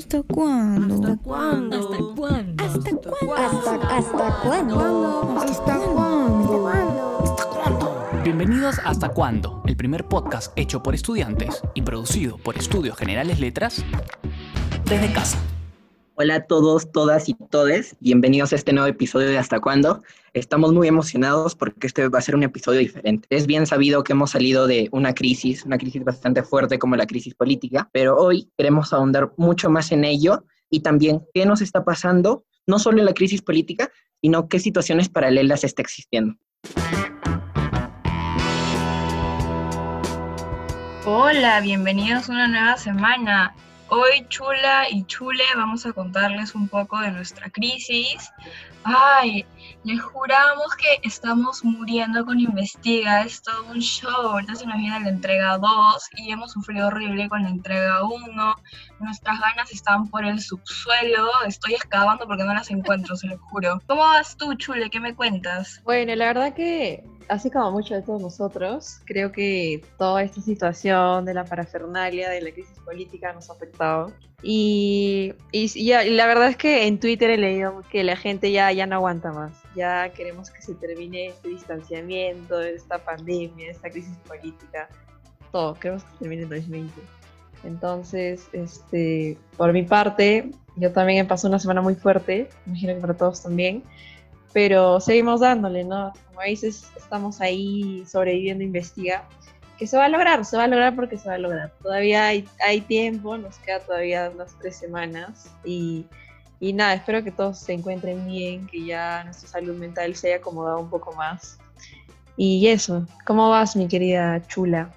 ¿Hasta cuándo? ¿Hasta cuándo? ¿Hasta cuándo? ¿Hasta cuándo? ¿Hasta, hasta cuándo? ¿Hasta cuándo? Bienvenidos a Hasta Cuándo, el primer podcast hecho por estudiantes y producido por Estudios Generales Letras desde casa. Hola a todos, todas y todes. Bienvenidos a este nuevo episodio de Hasta Cuándo. Estamos muy emocionados porque este va a ser un episodio diferente. Es bien sabido que hemos salido de una crisis, una crisis bastante fuerte como la crisis política, pero hoy queremos ahondar mucho más en ello y también qué nos está pasando, no solo en la crisis política, sino qué situaciones paralelas está existiendo. Hola, bienvenidos a una nueva semana. Hoy Chula y Chule vamos a contarles un poco de nuestra crisis. Ay, les juramos que estamos muriendo con Investiga, es todo un show. Ahorita se nos viene la entrega 2 y hemos sufrido horrible con la entrega 1. Nuestras ganas están por el subsuelo. Estoy excavando porque no las encuentro, se lo juro. ¿Cómo vas tú, Chule? ¿Qué me cuentas? Bueno, la verdad que así como mucho de todos nosotros, creo que toda esta situación de la parafernalia, de la crisis política nos ha afectado. Y, y, y la verdad es que en Twitter he leído que la gente ya, ya no aguanta más. Ya queremos que se termine este distanciamiento, esta pandemia, esta crisis política. Todo, queremos que termine en 2020. Entonces, este, por mi parte, yo también he pasado una semana muy fuerte, imagino que para todos también pero seguimos dándole, ¿no? Como dices, estamos ahí sobreviviendo, investiga, que se va a lograr, se va a lograr porque se va a lograr. Todavía hay, tiempo, nos queda todavía unas tres semanas y, y nada, espero que todos se encuentren bien, que ya nuestra salud mental se haya acomodado un poco más. Y eso, ¿cómo vas, mi querida chula?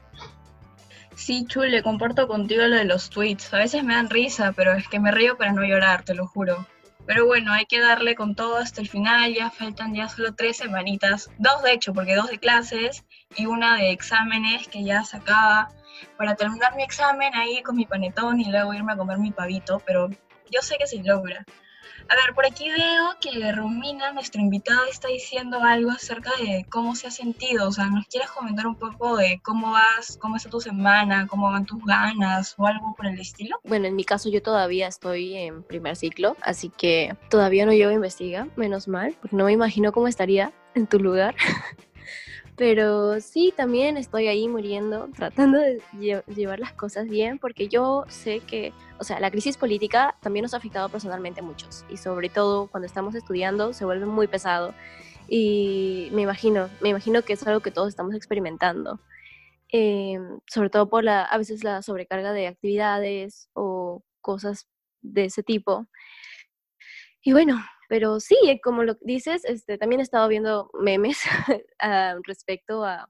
Sí, Chule, comparto contigo lo de los tweets. A veces me dan risa, pero es que me río para no llorar, te lo juro. Pero bueno, hay que darle con todo hasta el final, ya faltan ya solo tres semanitas, dos de hecho, porque dos de clases y una de exámenes que ya se para terminar mi examen ahí con mi panetón y luego irme a comer mi pavito, pero yo sé que se logra. A ver, por aquí veo que Romina, nuestra invitada, está diciendo algo acerca de cómo se ha sentido. O sea, ¿nos quieres comentar un poco de cómo vas, cómo está tu semana, cómo van tus ganas o algo por el estilo? Bueno, en mi caso yo todavía estoy en primer ciclo, así que todavía no llevo a investigar, menos mal, porque no me imagino cómo estaría en tu lugar. Pero sí, también estoy ahí muriendo, tratando de lle llevar las cosas bien, porque yo sé que, o sea, la crisis política también nos ha afectado personalmente a muchos, y sobre todo cuando estamos estudiando se vuelve muy pesado. Y me imagino, me imagino que es algo que todos estamos experimentando, eh, sobre todo por la, a veces la sobrecarga de actividades o cosas de ese tipo. Y bueno, pero sí, eh, como lo dices, este, también he estado viendo memes uh, respecto a,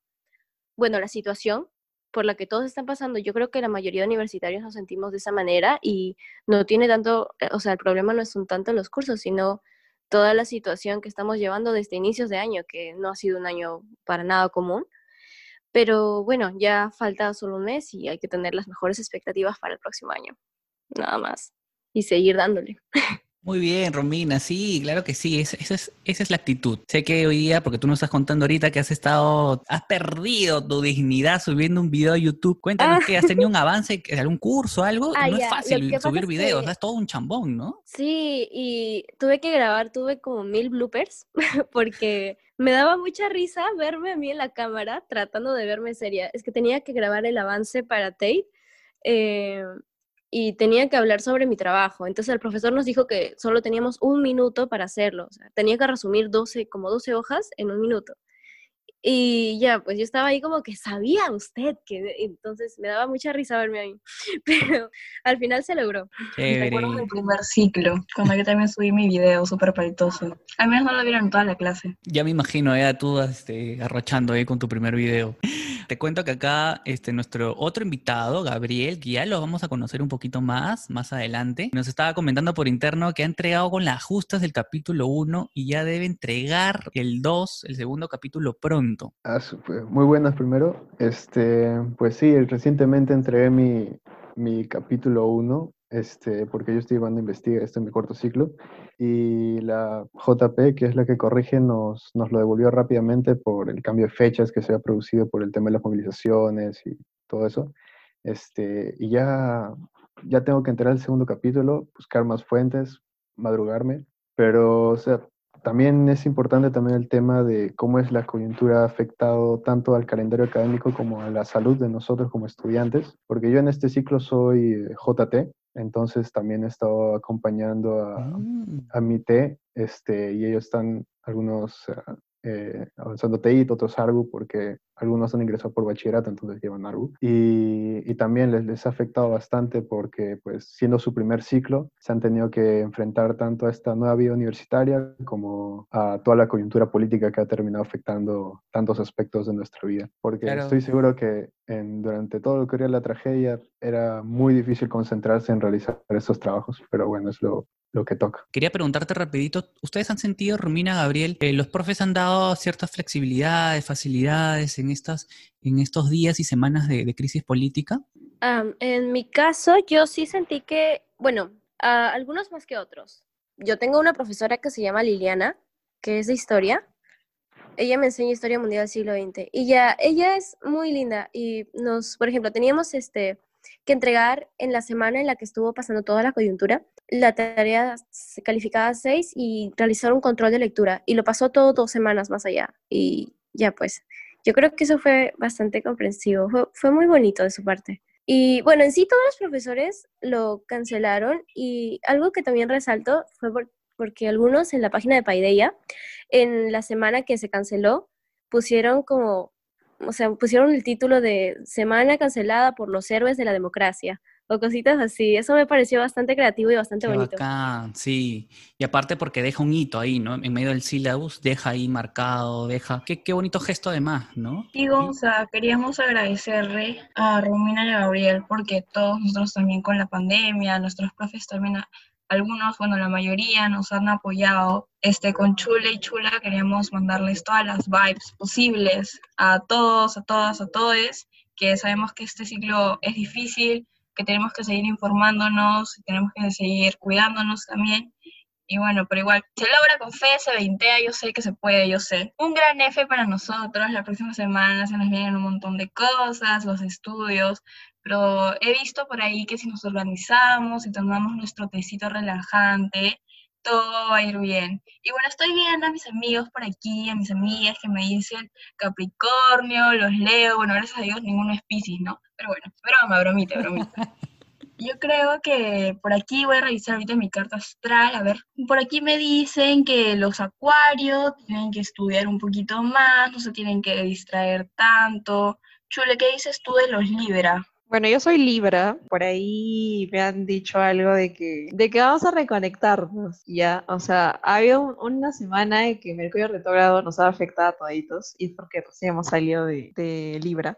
bueno, la situación por la que todos están pasando. Yo creo que la mayoría de universitarios nos sentimos de esa manera y no tiene tanto, eh, o sea, el problema no es un tanto los cursos, sino toda la situación que estamos llevando desde inicios de año, que no ha sido un año para nada común. Pero bueno, ya falta solo un mes y hay que tener las mejores expectativas para el próximo año. Nada más. Y seguir dándole. Muy bien, Romina, sí, claro que sí, esa, esa, es, esa es la actitud. Sé que hoy día, porque tú nos estás contando ahorita que has estado, has perdido tu dignidad subiendo un video a YouTube. Cuéntanos ah. que has tenido un avance, algún curso, algo. Ah, no ya. es fácil subir videos, es, que... es todo un chambón, ¿no? Sí, y tuve que grabar, tuve como mil bloopers, porque me daba mucha risa verme a mí en la cámara tratando de verme seria. Es que tenía que grabar el avance para Tate. Eh, y tenía que hablar sobre mi trabajo. Entonces el profesor nos dijo que solo teníamos un minuto para hacerlo. O sea, tenía que resumir 12, como 12 hojas en un minuto. Y ya, pues yo estaba ahí como que sabía usted que entonces me daba mucha risa verme ahí, pero al final se logró. Me acuerdo del primer ciclo, cuando yo también subí mi video súper palitoso. Al menos no lo vieron en toda la clase. Ya me imagino, ya tú este, arrochando ahí con tu primer video. Te cuento que acá este, nuestro otro invitado, Gabriel, que ya lo vamos a conocer un poquito más, más adelante, nos estaba comentando por interno que ha entregado con las justas del capítulo 1 y ya debe entregar el 2, el segundo capítulo pronto. Ah, muy buenas primero. Este, pues sí, recientemente entregué mi, mi capítulo 1, este, porque yo estoy llevando a investigar esto en mi cuarto ciclo, y la JP, que es la que corrige, nos, nos lo devolvió rápidamente por el cambio de fechas que se ha producido por el tema de las movilizaciones y todo eso. Este, y ya ya tengo que entrar al segundo capítulo, buscar más fuentes, madrugarme, pero o sea, también es importante también el tema de cómo es la coyuntura ha afectado tanto al calendario académico como a la salud de nosotros como estudiantes, porque yo en este ciclo soy eh, JT, entonces también he estado acompañando a, Mm. a mi T, este, y ellos están algunos ah, eh, avanzando TEIT, otros ARGU, porque algunos han ingresado por bachillerato, entonces llevan ARGU. Y, y también les, les ha afectado bastante porque, pues, siendo su primer ciclo, se han tenido que enfrentar tanto a esta nueva vida universitaria como a toda la coyuntura política que ha terminado afectando tantos aspectos de nuestra vida. Porque Claro. estoy seguro que en, durante todo lo que era la tragedia era muy difícil concentrarse en realizar estos trabajos, pero bueno, es lo, lo que toca. Quería preguntarte rapidito, ¿ustedes han sentido, Romina, Gabriel, que los profes han dado ciertas flexibilidades, facilidades en, estas, en estos días y semanas de, de crisis política? En mi caso, yo sí sentí que, bueno, algunos más que otros. Yo tengo una profesora que se llama Liliana, que es de historia. Ella me enseña historia mundial del siglo XX. Y ya, ella es muy linda. Y nos, por ejemplo, teníamos este, que entregar en la semana en la que estuvo pasando toda la coyuntura, la tarea se calificaba 6 y realizar un control de lectura. Y lo pasó todo dos semanas más allá. Y ya pues, yo creo que eso fue bastante comprensivo. Fue, fue muy bonito de su parte. Y bueno, en sí todos los profesores lo cancelaron y algo que también resalto fue por- porque algunos en la página de Paideia, en la semana que se canceló, pusieron como, o sea, pusieron el título de Semana cancelada por los héroes de la democracia o cositas así. Eso me pareció bastante creativo y bastante Qué bonito. bacán, sí. Y aparte porque deja un hito ahí, ¿no? En medio del syllabus, deja ahí marcado, deja... Qué, qué bonito gesto además, ¿no? Y Gonza, queríamos agradecerle a Romina y a Gabriel porque todos nosotros también con la pandemia, nuestros profes también, a- algunos, bueno, la mayoría nos han apoyado. Este, con Chule y Chula queríamos mandarles todas las vibes posibles a todos, a todas, a todos, que sabemos que este ciclo es difícil, que tenemos que seguir informándonos, tenemos que seguir cuidándonos también. Y bueno, pero igual, se logra con fe, se veintea, yo sé que se puede, yo sé. Un gran F para nosotros, la próxima semana se nos vienen un montón de cosas, los estudios, pero he visto por ahí que si nos organizamos y tomamos nuestro tecito relajante, todo va a ir bien. Y bueno, estoy viendo a mis amigos por aquí, a mis amigas que me dicen Capricornio, los leo, bueno, gracias a Dios ninguno es Piscis, ¿no? Pero bueno, broma, bromita, bromita. Yo creo que por aquí voy a revisar ahorita mi carta astral. A ver, por aquí me dicen que los acuarios tienen que estudiar un poquito más, no se tienen que distraer tanto. Chule, ¿qué dices tú de los Libra? Bueno, yo soy Libra, por ahí me han dicho algo de que, de que vamos a reconectarnos, ya, o sea, ha habido un- una semana de que Mercurio retrógrado nos ha afectado a toditos, y es porque recién hemos salido de, Libra.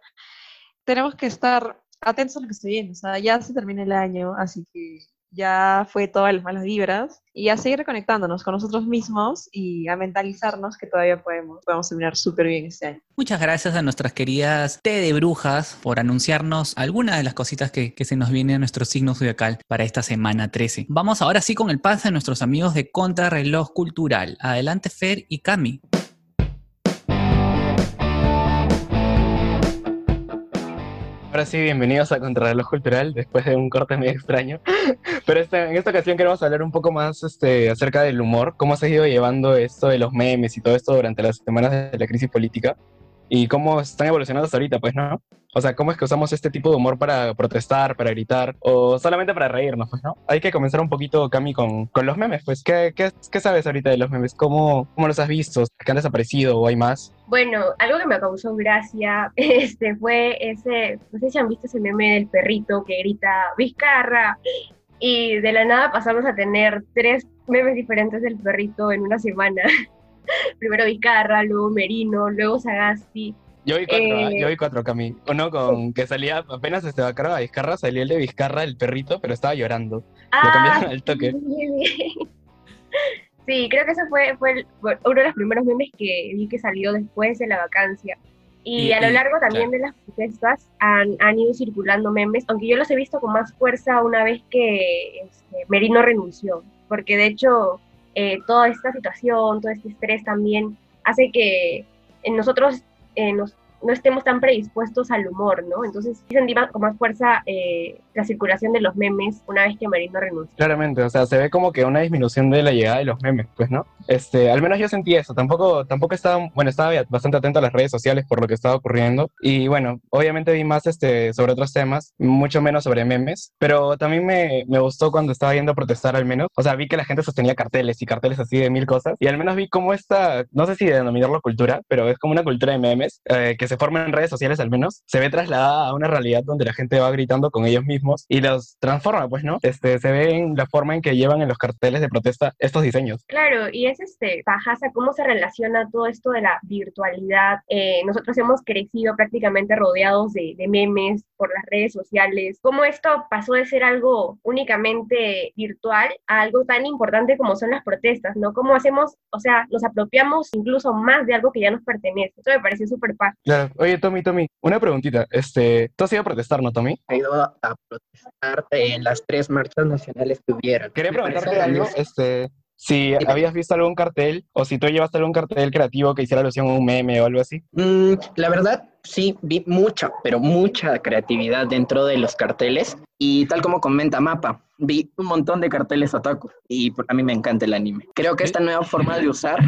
Tenemos que estar atentos a lo que está viendo, o sea, ya se termina el año, así que ya fue todas las malas vibras, y a seguir reconectándonos con nosotros mismos y a mentalizarnos que todavía podemos, podemos terminar súper bien este año. Muchas gracias a nuestras queridas T de Brujas por anunciarnos algunas de las cositas que, que se nos viene a nuestro signo zodiacal para esta semana 13. Vamos ahora sí con el pase de nuestros amigos de Contrarreloj Cultural. Adelante Fer y Cami. Ahora sí, bienvenidos a Contrarreloj Cultural, después de un corte medio extraño. Pero esta- en esta ocasión queremos hablar un poco más este, acerca del humor, cómo se ha ido llevando esto de los memes y todo esto durante las semanas de la crisis política y cómo están evolucionando hasta ahorita, pues, ¿no? O sea, cómo es que usamos este tipo de humor para protestar, para gritar o solamente para reírnos, pues, ¿no? Hay que comenzar un poquito, Cami, con, con los memes, pues. ¿Qué, qué, qué sabes ahorita de los memes? ¿Cómo, ¿Cómo los has visto? ¿Que han desaparecido o hay más? Bueno, algo que me causó gracia este, fue ese, no sé si han visto ese meme del perrito que grita Vizcarra y de la nada pasamos a tener tres memes diferentes del perrito en una semana. Primero Vizcarra, luego Merino, luego Sagasti. Yo vi cuatro, ¿ah? Eh, yo vi cuatro, Cami. Uno con que salía, apenas este a Vizcarra, salía el de Vizcarra, el perrito, pero estaba llorando. Lo cambiaron al toque. sí, Sí, creo que ese fue, fue el- uno de los primeros memes que vi que salió después de la vacancia. Y, Y- a lo largo también de las protestas han, han ido circulando memes, aunque yo los he visto con más fuerza una vez que este, Merino renunció, porque de hecho eh, toda esta situación, todo este estrés también hace que eh, nosotros eh, nos- no estemos tan predispuestos al humor, ¿no? Entonces más- con más fuerza eh, la circulación de los memes una vez que Merino renunció. Claramente, o sea, se ve como que una disminución de la llegada de los memes, pues, ¿no? Este, al menos yo sentí eso, tampoco, tampoco estaba, bueno, estaba bastante atento a las redes sociales por lo que estaba ocurriendo, y bueno, obviamente vi más este, sobre otros temas, mucho menos sobre memes, pero también me, me gustó cuando estaba yendo a protestar al menos, o sea, vi que la gente sostenía carteles y carteles así de mil cosas, y al menos vi cómo esta, no sé si denominarlo cultura, pero es como una cultura de memes, eh, que se forma en redes sociales al menos, se ve trasladada a una realidad donde la gente va gritando con ellos mismos y los transforma, pues, ¿no? Este, se ve en la forma en que llevan en los carteles de protesta estos diseños. Claro, y es este, Pajasa, cómo se relaciona todo esto de la virtualidad. Eh, nosotros hemos crecido prácticamente rodeados de, de memes por las redes sociales, cómo esto pasó de ser algo únicamente virtual a algo tan importante como son las protestas, ¿no? Cómo hacemos, o sea, nos apropiamos incluso más de algo que ya nos pertenece. Eso me pareció súper fácil. Claro. Oye, Tommy, Tommy, una preguntita. Este, ¿Tú has ido a protestar, no, Tommy? He ido a protestar en las tres marchas nacionales que hubieron. Quería preguntarte algo, este, si habías visto algún cartel o si tú llevaste algún cartel creativo que hiciera alusión a un meme o algo así. Mm, la verdad, sí, vi mucha, pero mucha creatividad dentro de los carteles. Y tal como comenta Mapa, vi un montón de carteles otaku. Y a mí me encanta el anime. Creo que esta nueva forma de usar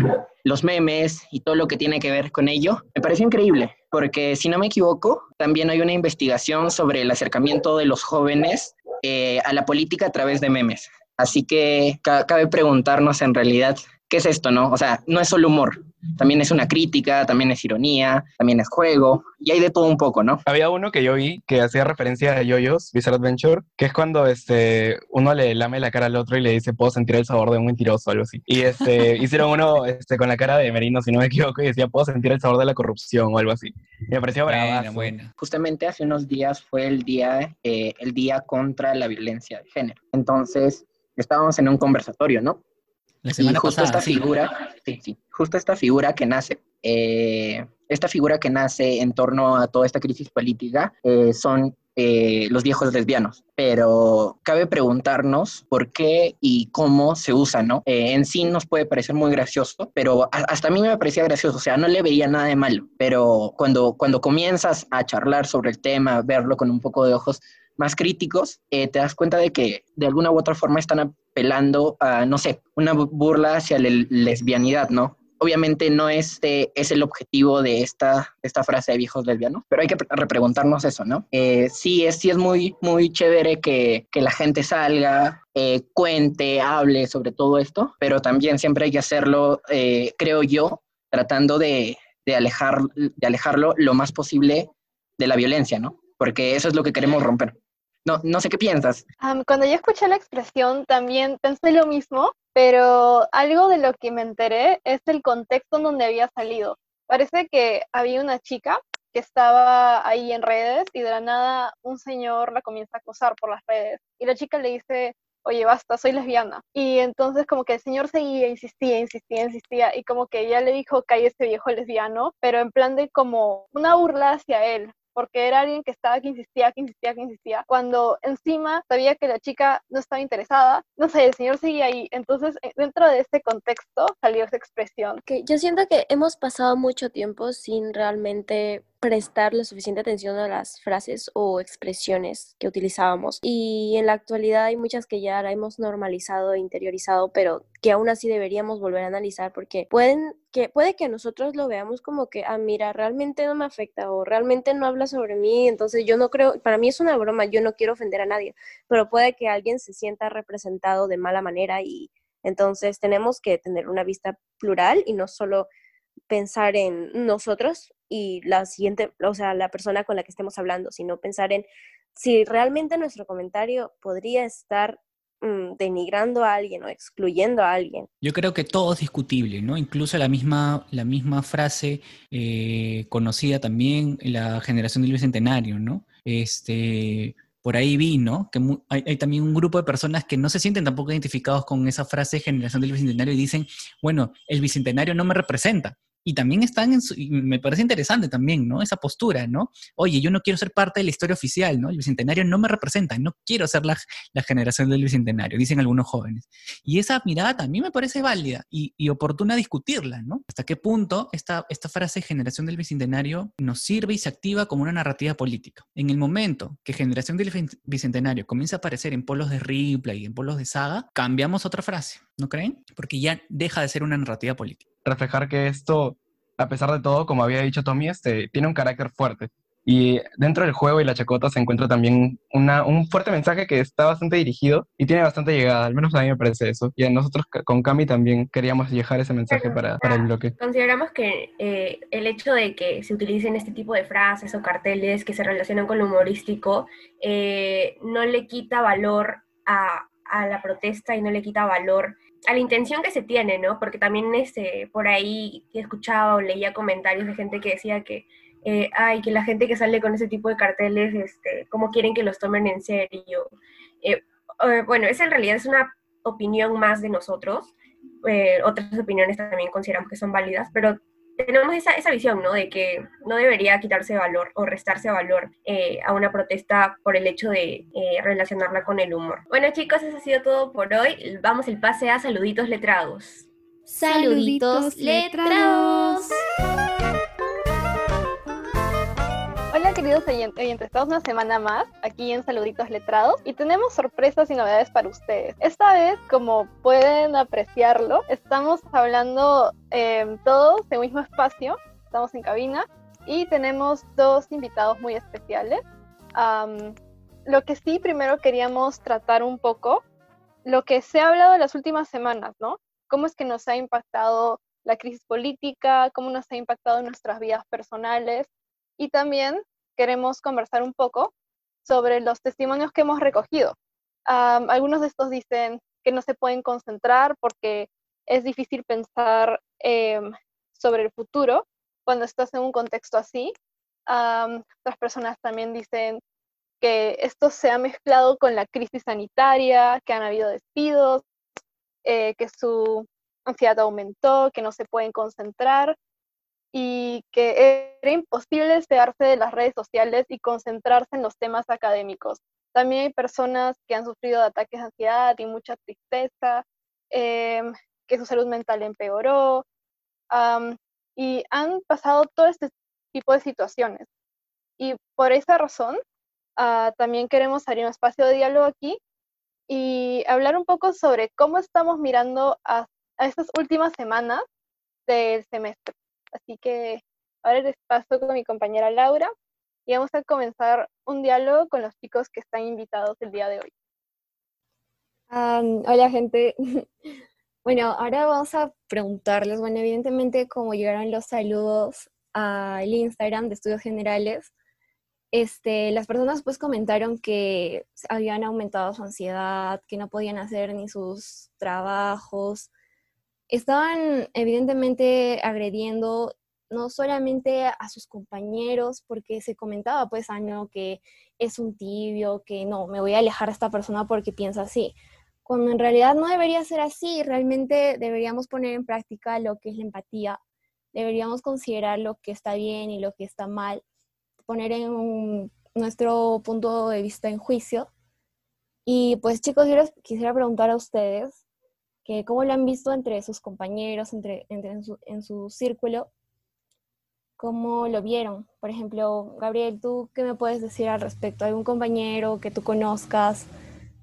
los memes y todo lo que tiene que ver con ello me pareció increíble. Porque si no me equivoco, también hay una investigación sobre el acercamiento de los jóvenes eh, a la política a través de memes. Así que ca- cabe preguntarnos en realidad, ¿qué es esto, no? O sea, no es solo humor, también es una crítica, también es ironía, también es juego, y hay de todo un poco, ¿no? Había uno que yo vi que hacía referencia a Yoyos, Bizarre Adventure, que es cuando este, uno le lame la cara al otro y le dice, puedo sentir el sabor de un mentiroso o algo así. Y este, hicieron uno este, con la cara de Merino, si no me equivoco, y decía, puedo sentir el sabor de la corrupción o algo así. Y me pareció bravazo. buena. Justamente hace unos días fue el día, eh, el día contra la violencia de género. Entonces, estábamos en un conversatorio, ¿no? La Y semana justo pasada, esta sí. figura, sí, sí, justo esta figura que nace, eh, esta figura que nace en torno a toda esta crisis política eh, son eh, los viejos lesbianos. Pero cabe preguntarnos por qué y cómo se usa, ¿no? Eh, en sí nos puede parecer muy gracioso, pero hasta a mí me parecía gracioso, o sea, no le veía nada de malo. Pero cuando, cuando comienzas a charlar sobre el tema, verlo con un poco de ojos más críticos, eh, te das cuenta de que de alguna u otra forma están apelando a, no sé, una bu- burla hacia la lesbianidad, ¿no? Obviamente no este es el objetivo de esta, esta frase de viejos lesbianos, pero hay que pre- repreguntarnos eso, ¿no? Eh, sí, es, sí es muy, muy chévere que, que la gente salga, eh, cuente, hable sobre todo esto, pero también siempre hay que hacerlo, eh, creo yo, tratando de, de, alejar, de alejarlo lo más posible de la violencia, ¿no? Porque eso es lo que queremos romper. No, no sé qué piensas. Cuando yo escuché la expresión también pensé lo mismo, pero algo de lo que me enteré es el contexto en donde había salido. Parece que había una chica que estaba ahí en redes y de la nada un señor la comienza a acosar por las redes y la chica le dice, oye, basta, soy lesbiana. Y entonces como que el señor seguía, insistía, insistía, insistía y como que ella le dijo, cállese viejo lesbiano, pero en plan de como una burla hacia él, porque era alguien que estaba que insistía, que insistía, que insistía, cuando encima sabía que la chica no estaba interesada, no sé, el señor seguía ahí, entonces eh, dentro de este contexto salió esa expresión. Que yo siento que hemos pasado mucho tiempo sin realmente prestar la suficiente atención a las frases o expresiones que utilizábamos. Y en la actualidad hay muchas que ya hemos normalizado e interiorizado, pero que aún así deberíamos volver a analizar porque pueden que puede que nosotros lo veamos como que, ah, mira, realmente no me afecta o realmente no habla sobre mí, entonces yo no creo, para mí es una broma, yo no quiero ofender a nadie, pero puede que alguien se sienta representado de mala manera y entonces tenemos que tener una vista plural y no solo pensar en nosotros y la siguiente, o sea, la persona con la que estemos hablando, sino pensar en si realmente nuestro comentario podría estar mm, denigrando a alguien o excluyendo a alguien. Yo creo que todo es discutible, ¿no? Incluso la misma, la misma frase eh, conocida también en la generación del Bicentenario, ¿no? Este, por ahí vi, ¿no? Que hay, hay también un grupo de personas que no se sienten tampoco identificados con esa frase generación del Bicentenario y dicen, bueno, el Bicentenario no me representa. Y también están en su, y me parece interesante también, ¿no? Esa postura, ¿no? Oye, yo no quiero ser parte de la historia oficial, ¿no? El Bicentenario no me representa, no quiero ser la, la generación del Bicentenario, dicen algunos jóvenes. Y esa mirada también me parece válida y, y oportuna discutirla, ¿no? ¿Hasta qué punto esta, esta frase generación del Bicentenario nos sirve y se activa como una narrativa política? En el momento que generación del Bicentenario comienza a aparecer en polos de Ripley y en polos de Saga, cambiamos otra frase, ¿no creen? Porque ya deja de ser una narrativa política reflejar que esto, a pesar de todo, como había dicho Tommy, este, tiene un carácter fuerte. Y dentro del juego y la chacota se encuentra también una, un fuerte mensaje que está bastante dirigido y tiene bastante llegada, al menos a mí me parece eso. Y a nosotros con Cami también queríamos dejar ese mensaje para, para, el bloque. Consideramos que eh, el hecho de que se utilicen este tipo de frases o carteles que se relacionan con lo humorístico eh, no le quita valor a, a la protesta y no le quita valor a la intención que se tiene, ¿no? Porque también este, por ahí he escuchado leía comentarios de gente que decía que, eh, ay, que la gente que sale con ese tipo de carteles, este, ¿cómo quieren que los tomen en serio? Eh, eh, bueno, esa en realidad es una opinión más de nosotros. otras opiniones también consideramos que son válidas, pero tenemos esa, esa visión, ¿no? De que no debería quitarse valor o restarse valor eh, a una protesta por el hecho de eh, relacionarla con el humor. Bueno, chicos, eso ha sido todo por hoy. Vamos el pase a saluditos letrados. Saluditos letrados. Queridos oyentes, estamos una semana más aquí en Saluditos Letrados y tenemos sorpresas y novedades para ustedes. Esta vez, como pueden apreciarlo, estamos hablando eh, todos en un mismo espacio, estamos en cabina y tenemos dos invitados muy especiales. lo que sí primero queríamos tratar un poco, lo que se ha hablado en las últimas semanas, ¿no? ¿Cómo es que nos ha impactado la crisis política? ¿Cómo nos ha impactado en nuestras vidas personales? y también queremos conversar un poco sobre los testimonios que hemos recogido. algunos de estos dicen que no se pueden concentrar porque es difícil pensar em, sobre el futuro cuando estás en un contexto así. otras personas también dicen que esto se ha mezclado con la crisis sanitaria, que han habido despidos, eh, que su ansiedad aumentó, que no se pueden concentrar y que era imposible despegarse de las redes sociales y concentrarse en los temas académicos. También hay personas que han sufrido de ataques de ansiedad y mucha tristeza, em, que su salud mental empeoró y han pasado todo este tipo de situaciones. Y por esa razón, ah, también queremos abrir un espacio de diálogo aquí y hablar un poco sobre cómo estamos mirando a, a estas últimas semanas del semestre. Así que ahora les paso con mi compañera Laura y vamos a comenzar un diálogo con los chicos que están invitados el día de hoy. hola gente. bueno, ahora vamos a preguntarles, bueno, evidentemente como llegaron los saludos al Instagram de Estudios Generales, este, las personas pues comentaron que habían aumentado su ansiedad, que no podían hacer ni sus trabajos, estaban evidentemente agrediendo no solamente a sus compañeros, porque se comentaba, pues, no, que es un tibio, que no, me voy a alejar a esta persona porque piensa así, cuando en realidad no debería ser así, realmente deberíamos poner en práctica lo que es la empatía, deberíamos considerar lo que está bien y lo que está mal, poner en nuestro punto de vista en juicio. Y pues chicos, yo les quisiera preguntar a ustedes, cómo lo han visto entre sus compañeros, entre, en, su, en su círculo, cómo lo vieron. Por ejemplo, Gabriel, ¿tú qué me puedes decir al respecto? ¿Algún compañero que tú conozcas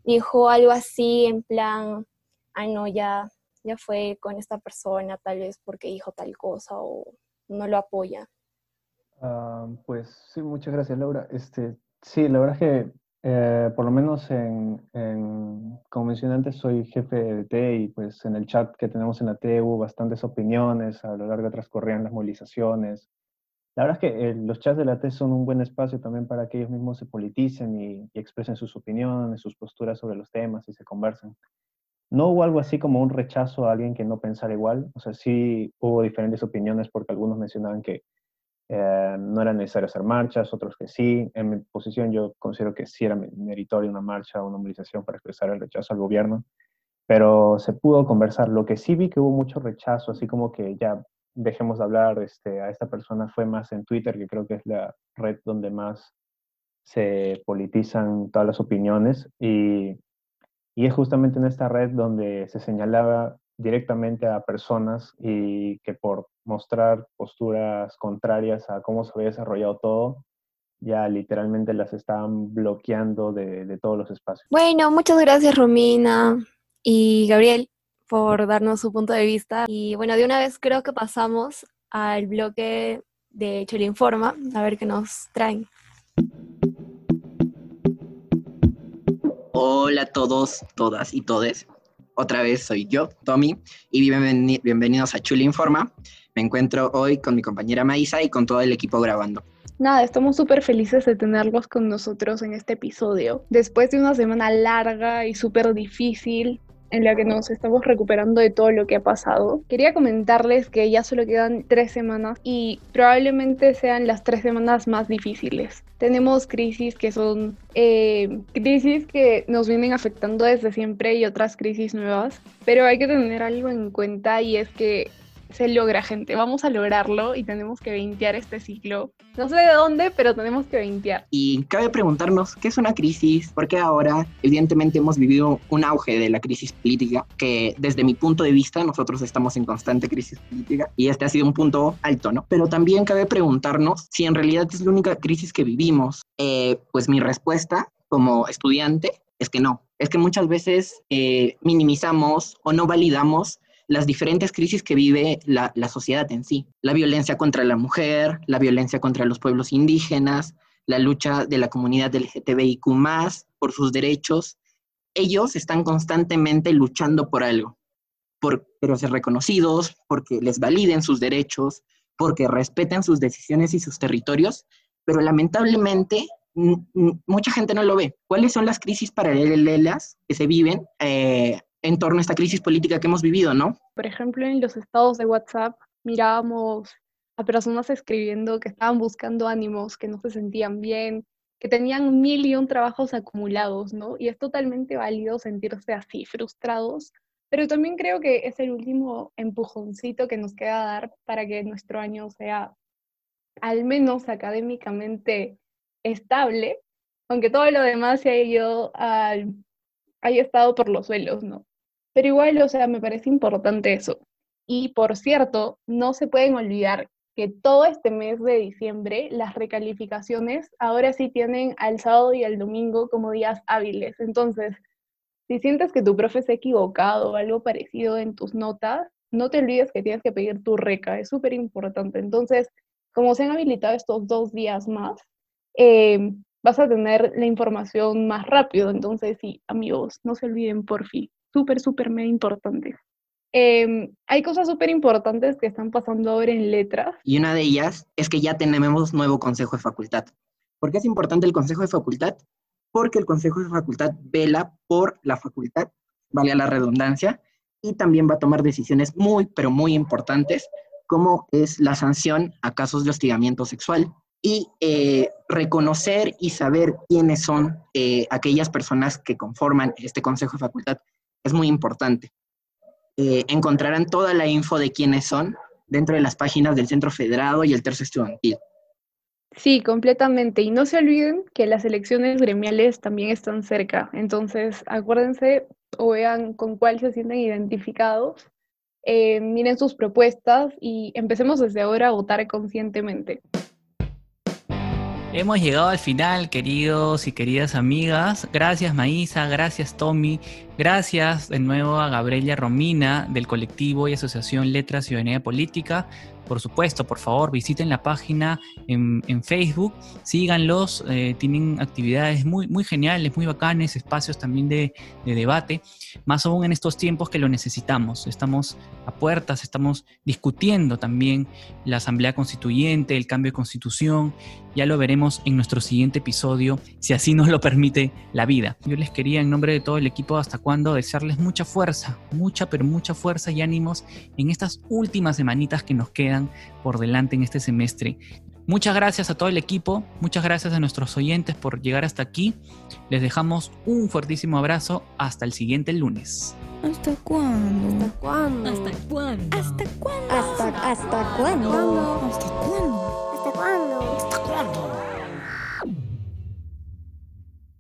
dijo algo así en plan, ay no, ya, ya fue con esta persona tal vez porque dijo tal cosa o no lo apoya? Ah, pues sí, muchas gracias Laura. Este, sí, la verdad que eh, por lo menos en, como mencioné antes, soy jefe de T y pues en el chat que tenemos en la T hubo bastantes opiniones, a lo largo transcurrían las movilizaciones. La verdad es que eh, los chats de la T son un buen espacio también para que ellos mismos se politicen y, expresen sus opiniones, sus posturas sobre los temas y se conversen. No hubo algo así como un rechazo a alguien que no pensara igual, o sea, sí hubo diferentes opiniones porque algunos mencionaban que eh, no era necesario hacer marchas, otros que sí. En mi posición yo considero que sí era meritoria una marcha o una movilización para expresar el rechazo al gobierno, pero se pudo conversar. Lo que sí vi que hubo mucho rechazo, así como que ya dejemos de hablar este, a esta persona fue más en Twitter, que creo que es la red donde más se politizan todas las opiniones. Y, y es justamente en esta red donde se señalaba directamente a personas y que por mostrar posturas contrarias a cómo se había desarrollado todo, ya literalmente las estaban bloqueando de, de todos los espacios. Bueno, muchas gracias Romina y Gabriel por darnos su punto de vista. Y bueno, de una vez creo que pasamos al bloque de Chile Informa, a ver qué nos traen. Hola a todos, todas y todes. Otra vez soy yo, Tommy, y bienveni- bienvenidos a Chule Informa. Me encuentro hoy con mi compañera Maisa y con todo el equipo grabando. Nada, estamos súper felices de tenerlos con nosotros en este episodio. Después de una semana larga y súper difícil en la que nos estamos recuperando de todo lo que ha pasado, quería comentarles que ya solo quedan tres semanas y probablemente sean las tres semanas más difíciles. Tenemos crisis que son eh, crisis que nos vienen afectando desde siempre y otras crisis nuevas, pero hay que tener algo en cuenta y es que se logra, gente. Vamos a lograrlo y tenemos que veintear este ciclo. No sé de dónde, pero tenemos que veintear. Y cabe preguntarnos, ¿qué es una crisis? Porque ahora, evidentemente, hemos vivido un auge de la crisis política, que desde mi punto de vista, nosotros estamos en constante crisis política y este ha sido un punto alto, ¿no? Pero también cabe preguntarnos si en realidad es la única crisis que vivimos. Eh, pues mi respuesta como estudiante es que no. Es que muchas veces eh, minimizamos o no validamos las diferentes crisis que vive la, la, sociedad en sí. La violencia contra la mujer, la violencia contra los pueblos indígenas, la lucha de la comunidad LGTBIQ por sus derechos. Ellos están constantemente luchando por algo, por, pero ser reconocidos, porque les validen sus derechos, porque respeten sus decisiones y sus territorios, pero lamentablemente mucha gente no lo ve. ¿Cuáles son las crisis paralelas que se viven eh, en torno a esta crisis política que hemos vivido, ¿no? Por ejemplo, en los estados de WhatsApp mirábamos a personas escribiendo que estaban buscando ánimos, que no se sentían bien, que tenían mil y un trabajos acumulados, ¿no? Y es totalmente válido sentirse así, frustrados, pero también creo que es el último empujoncito que nos queda dar para que nuestro año sea al menos académicamente estable, aunque todo lo demás se ido al haya estado por los suelos, ¿no? Pero igual, o sea, me parece importante eso. Y por cierto, no se pueden olvidar que todo este mes de diciembre las recalificaciones ahora sí tienen al sábado y al domingo como días hábiles. Entonces, si sientes que tu profe se ha equivocado o algo parecido en tus notas, no te olvides que tienes que pedir tu reca, es súper importante. Entonces, como se han habilitado estos dos días más, eh, vas a tener la información más rápido. Entonces, sí, amigos, no se olviden, por fin. Súper, súper, mega importante. Eh, hay cosas súper importantes que están pasando ahora en letras. Y una de ellas es que ya tenemos nuevo consejo de facultad. ¿Por qué es importante el consejo de facultad? Porque el consejo de facultad vela por la facultad, vale la redundancia, y también va a tomar decisiones muy, pero muy importantes, como es la sanción a casos de hostigamiento sexual, y eh, reconocer y saber quiénes son eh, aquellas personas que conforman este Consejo de Facultad es muy importante. Eh, encontrarán toda la info de quiénes son dentro de las páginas del Centro Federado y el Tercio Estudiantil. Sí, completamente. Y no se olviden que las elecciones gremiales también están cerca. Entonces, acuérdense o vean con cuál se sienten identificados. miren sus propuestas y empecemos desde ahora a votar conscientemente. Hemos llegado al final, queridos y queridas amigas. Gracias Maísa, gracias Tommy, gracias de nuevo a Gabriela Romina del colectivo y asociación Letras Ciudadanía Política. Por supuesto, por favor, visiten la página en, en Facebook, síganlos, eh, tienen actividades muy, muy geniales, muy bacanes, espacios también de, de debate, más aún en estos tiempos que lo necesitamos. Estamos a puertas, estamos discutiendo también la Asamblea Constituyente, el cambio de constitución, ya lo veremos en nuestro siguiente episodio, si así nos lo permite la vida. Yo les quería, en nombre de todo el equipo Hasta Cuándo, desearles mucha fuerza, mucha, pero mucha fuerza y ánimos en estas últimas semanitas que nos quedan por delante en este semestre. Muchas gracias a todo el equipo, muchas gracias a nuestros oyentes por llegar hasta aquí. Les dejamos un fuertísimo abrazo. Hasta el siguiente lunes. ¿Hasta cuándo? ¿Hasta cuándo? ¿Hasta cuándo? ¿Hasta cuándo? ¿Hasta, hasta cuándo? ¿Hasta cuándo? ¿Hasta cuándo? ¿Hasta cuándo?